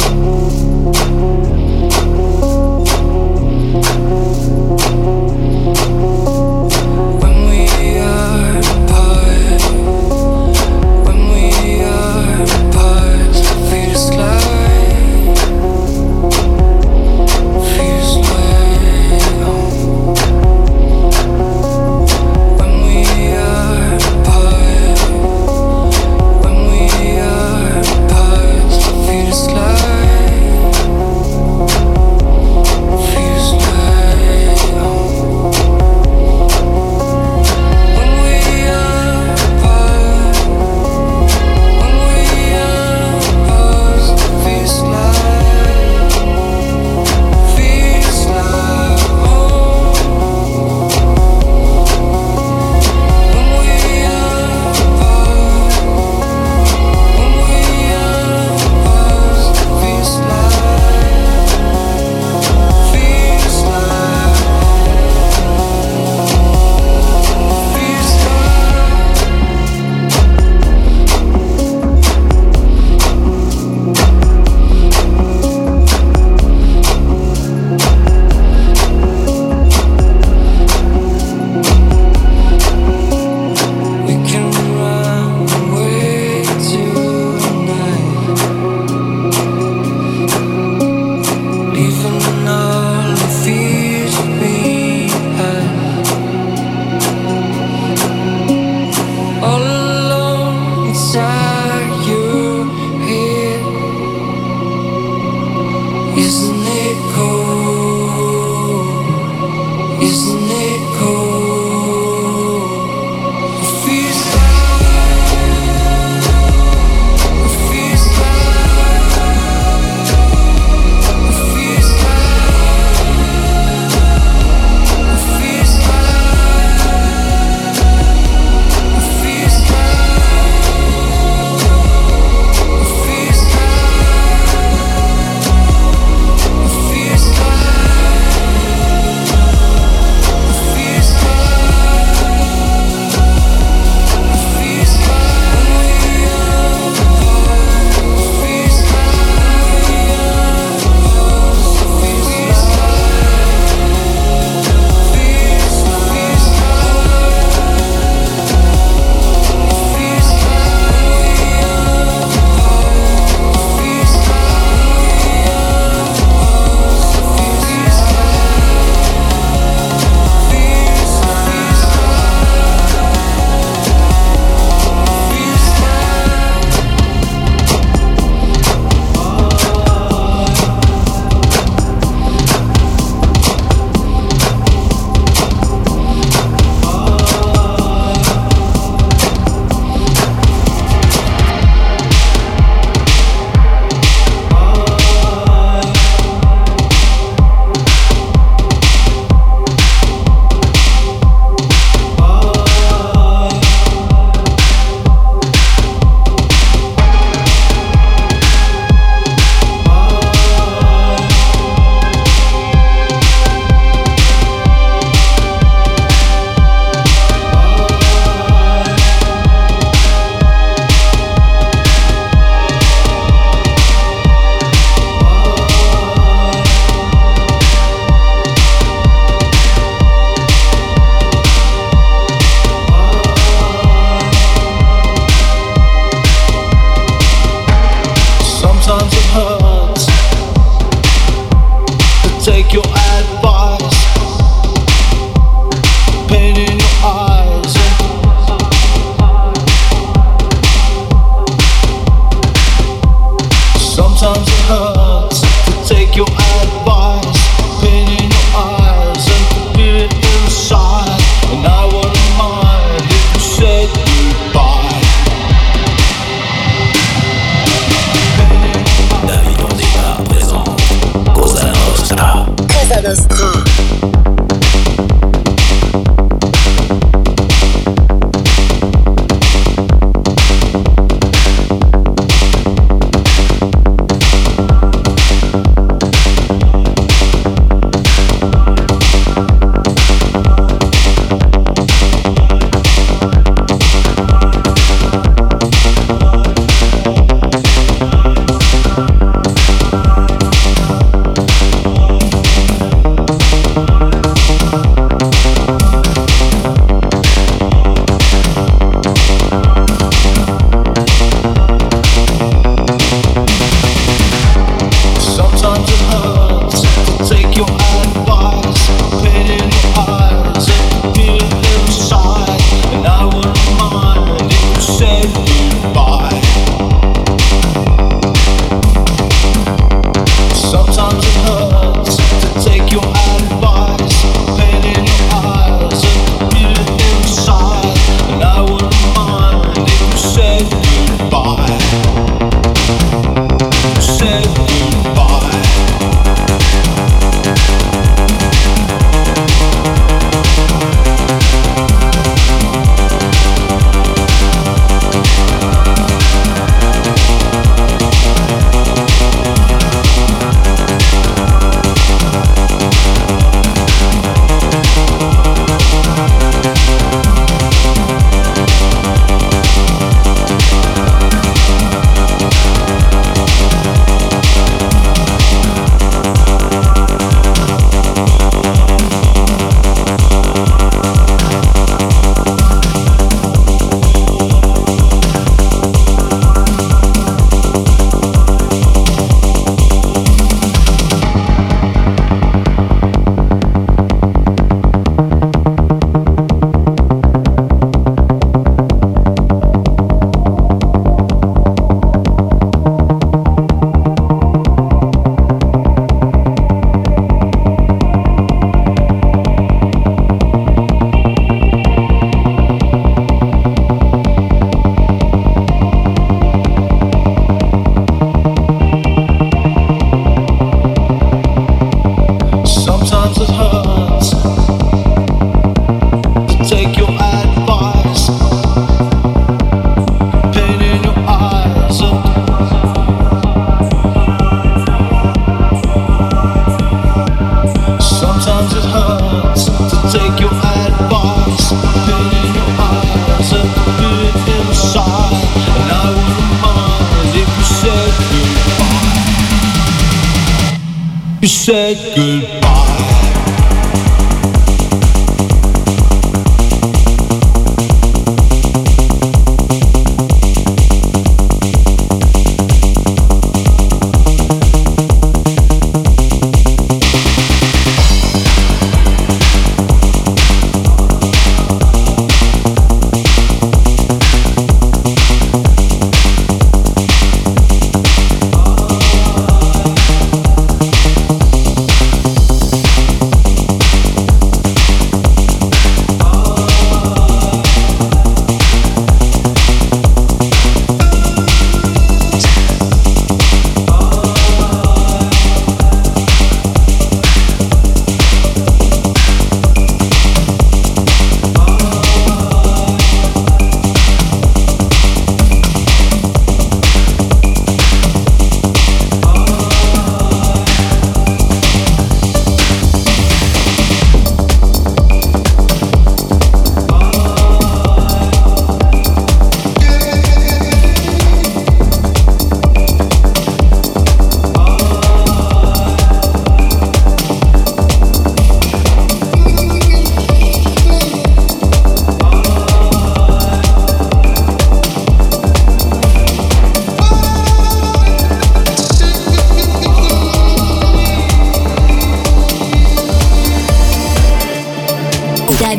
Thank you.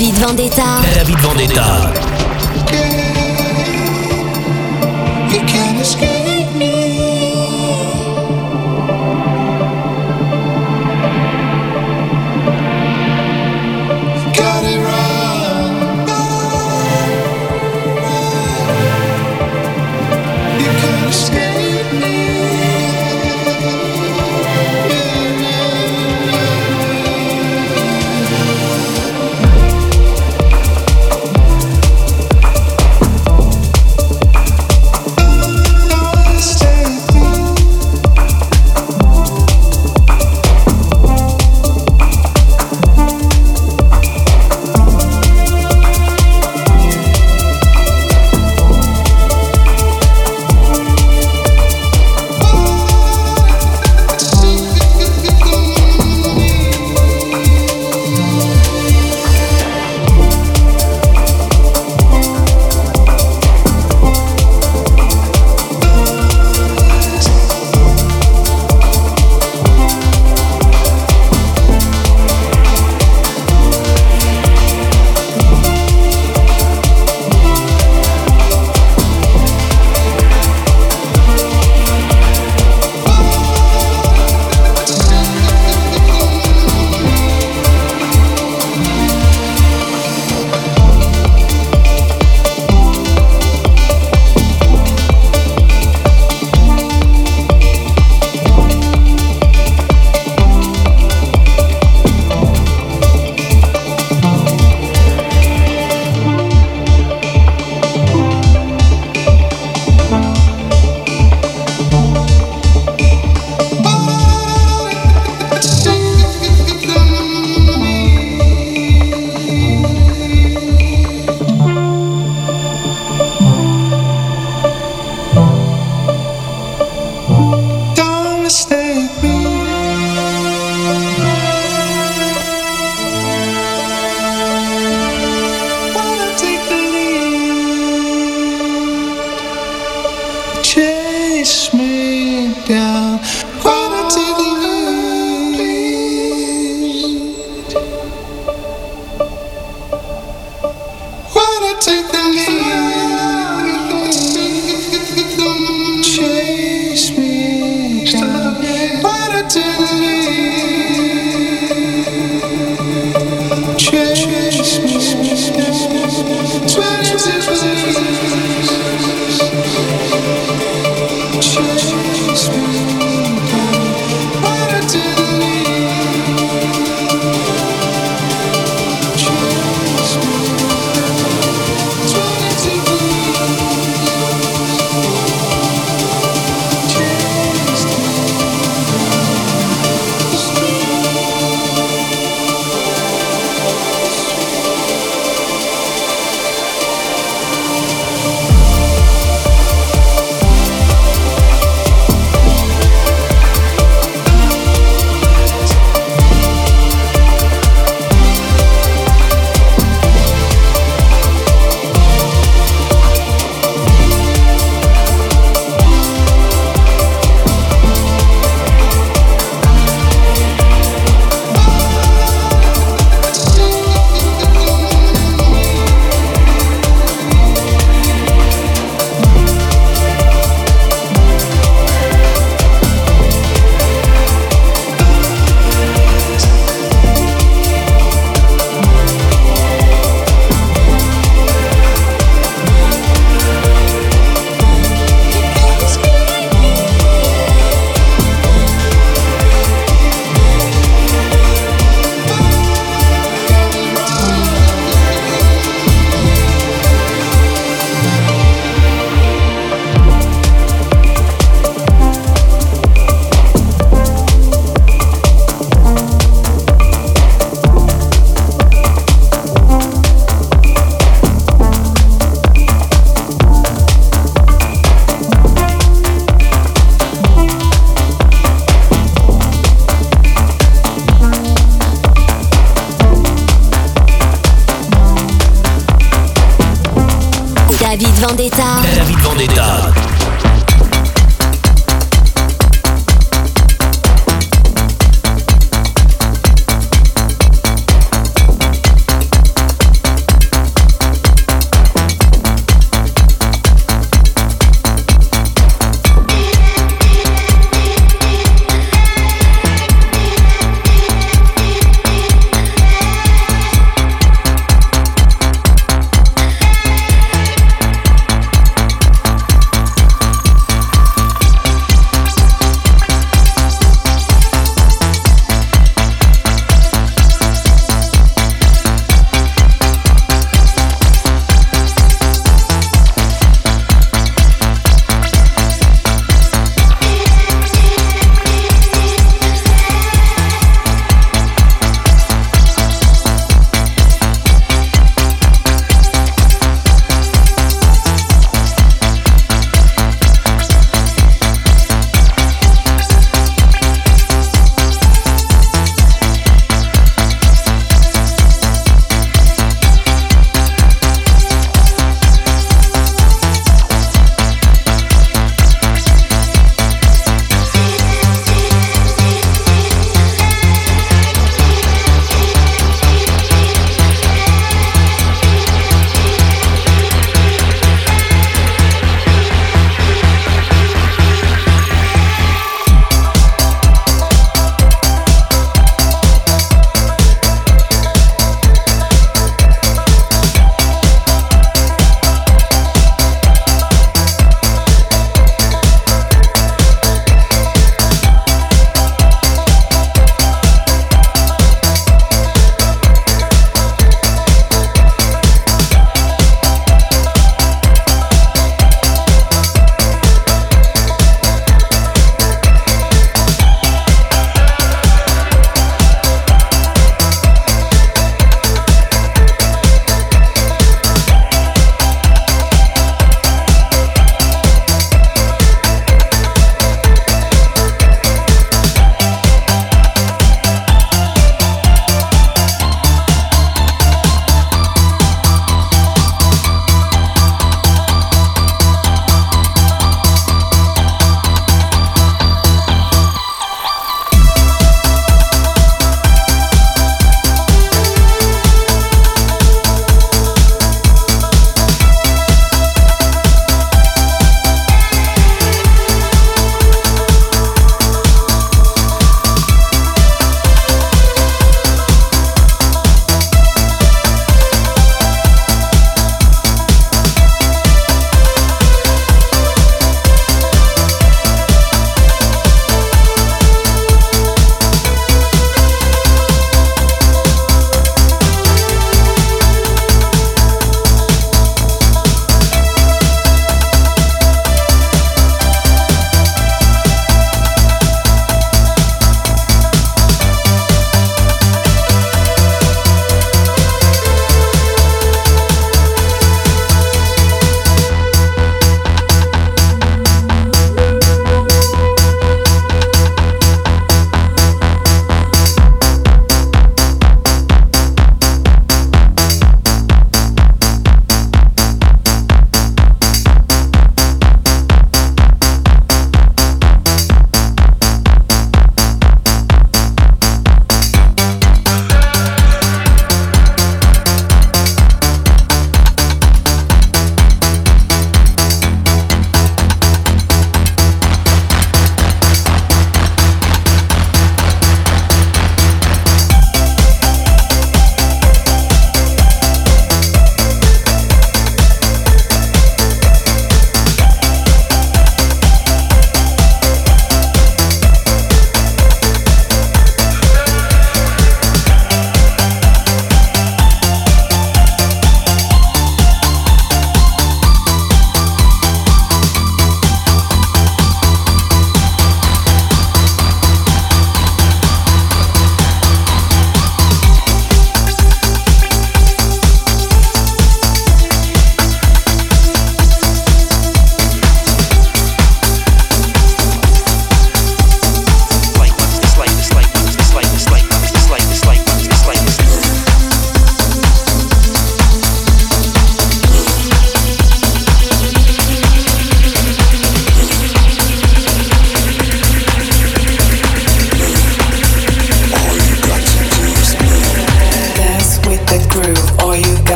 David Vendetta. David Vendetta.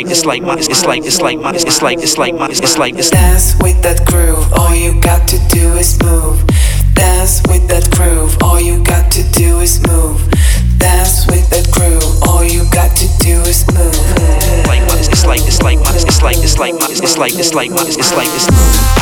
like it's like my it's like it's like my it's like it's like my it's like it's dance with that groove. All you got to do is move. Dance with that groove. All you got to do is move. Dance with that groove. All you got to do is move. Like my it's like it's like my it's like it's like my it's like it's like my it's like it's.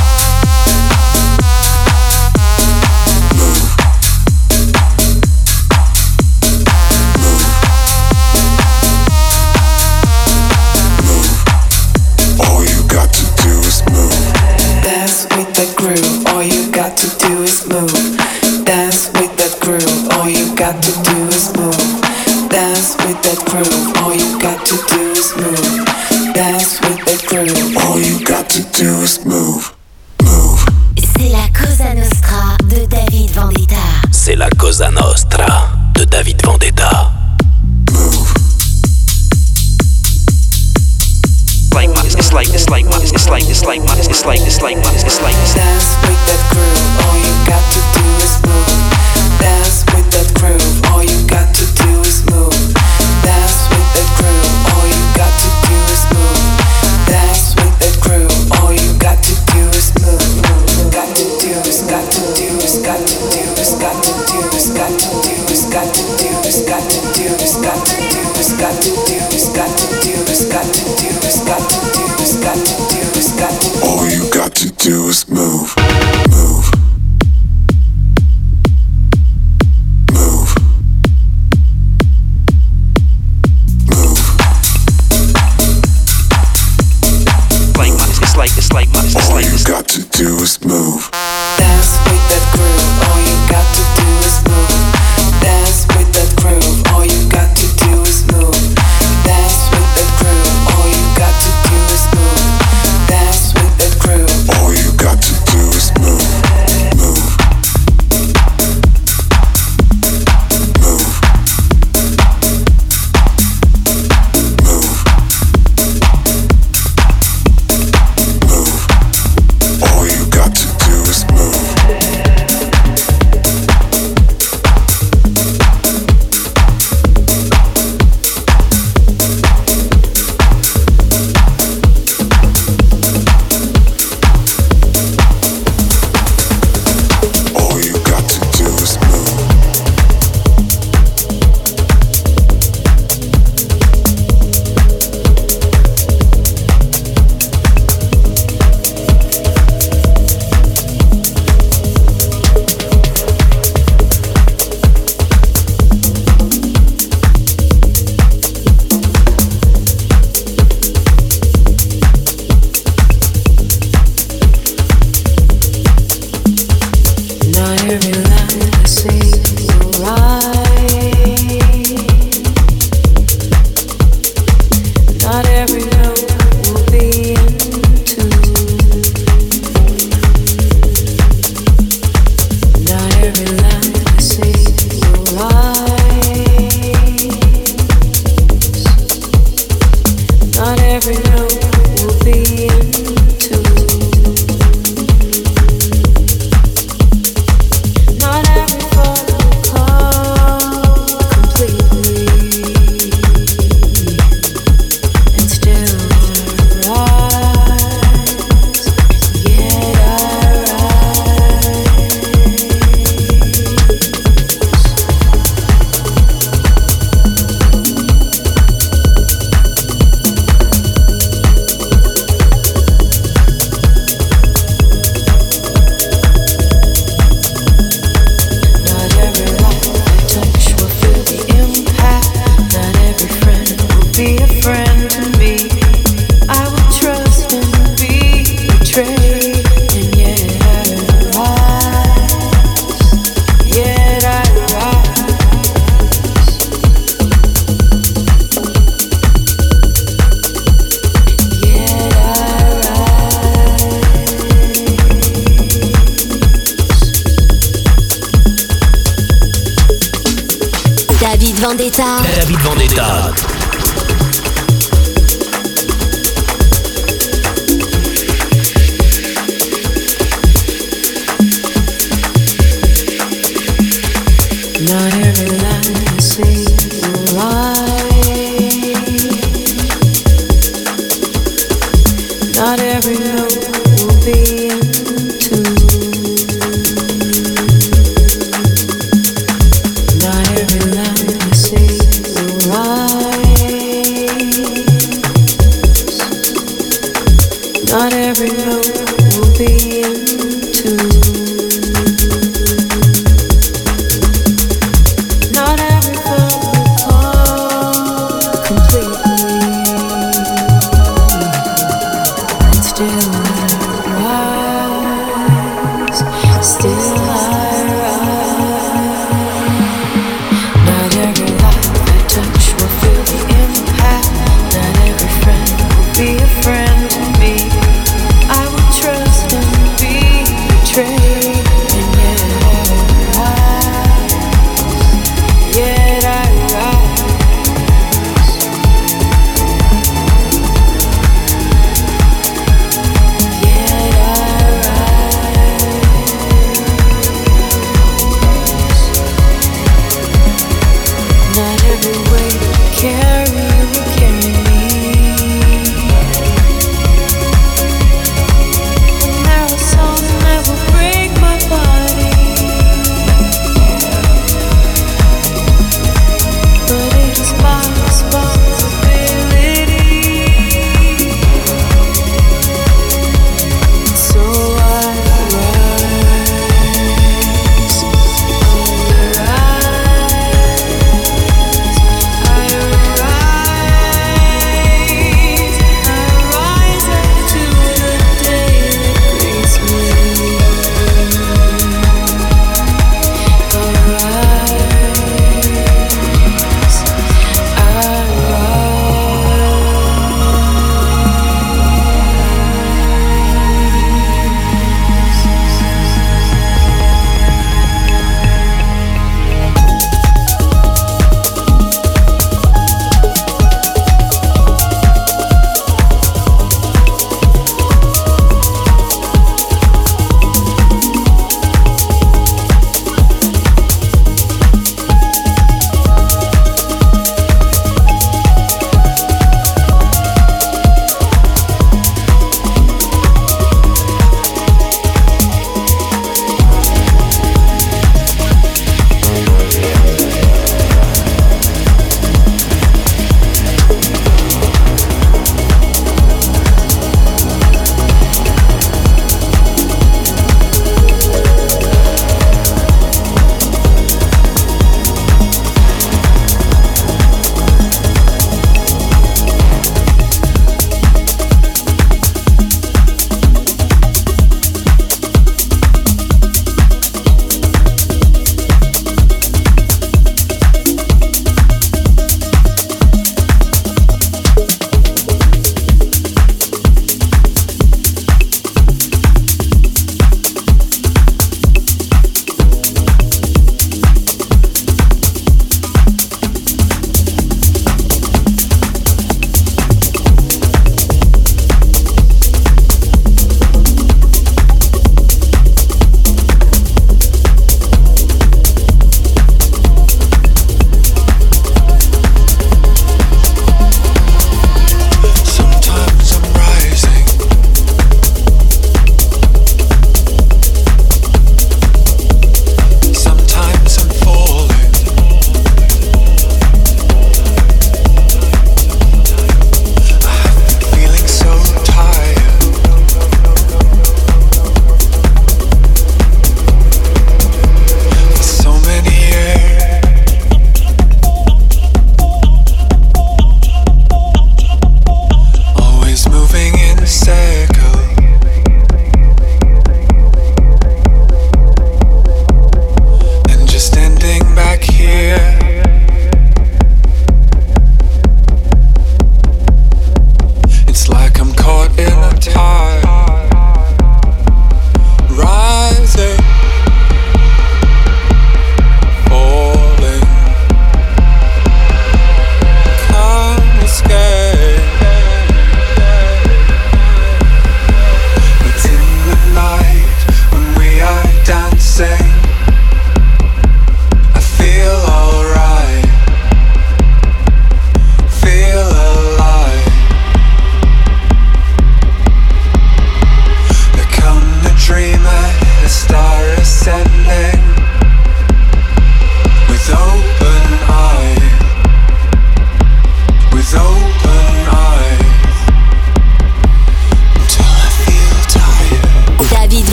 Not every line you see will rise.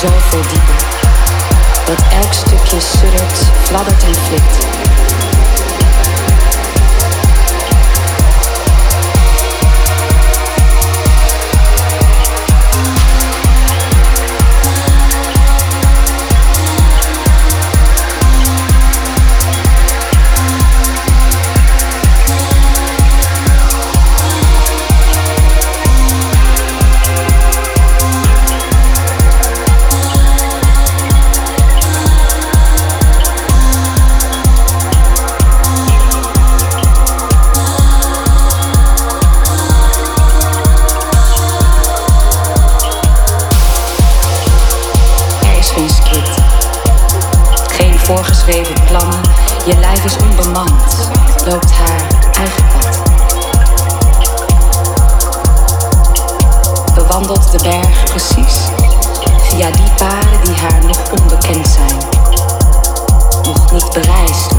Zoveel dieper. Dat elk stukje suddert, fladdert en flikt. Je lijf is onbemand, loopt haar eigen pad. Bewandelt de berg precies via die paden die haar nog onbekend zijn, nog niet bereisd